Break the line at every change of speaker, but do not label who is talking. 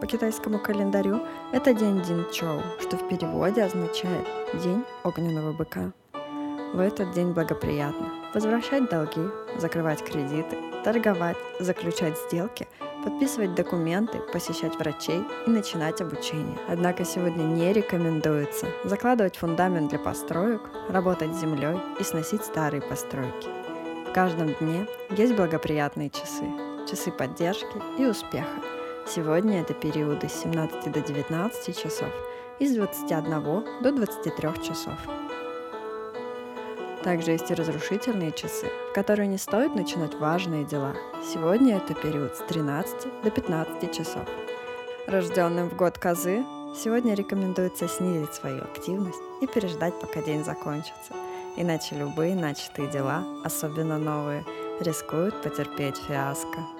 По китайскому календарю это день Динчоу, что в переводе означает «день огненного быка». В этот день благоприятно возвращать долги, закрывать кредиты, торговать, заключать сделки, подписывать документы, посещать врачей и начинать обучение. Однако сегодня не рекомендуется закладывать фундамент для построек, работать с землей и сносить старые постройки. В каждом дне есть благоприятные часы, часы поддержки и успеха – Сегодня это периоды с 17 до 19 часов и с 21 до 23 часов. Также есть и разрушительные часы, в которые не стоит начинать важные дела. Сегодня это период с 13 до 15 часов. Рожденным в год козы сегодня рекомендуется снизить свою активность и переждать, пока день закончится. Иначе любые начатые дела, особенно новые, рискуют потерпеть фиаско.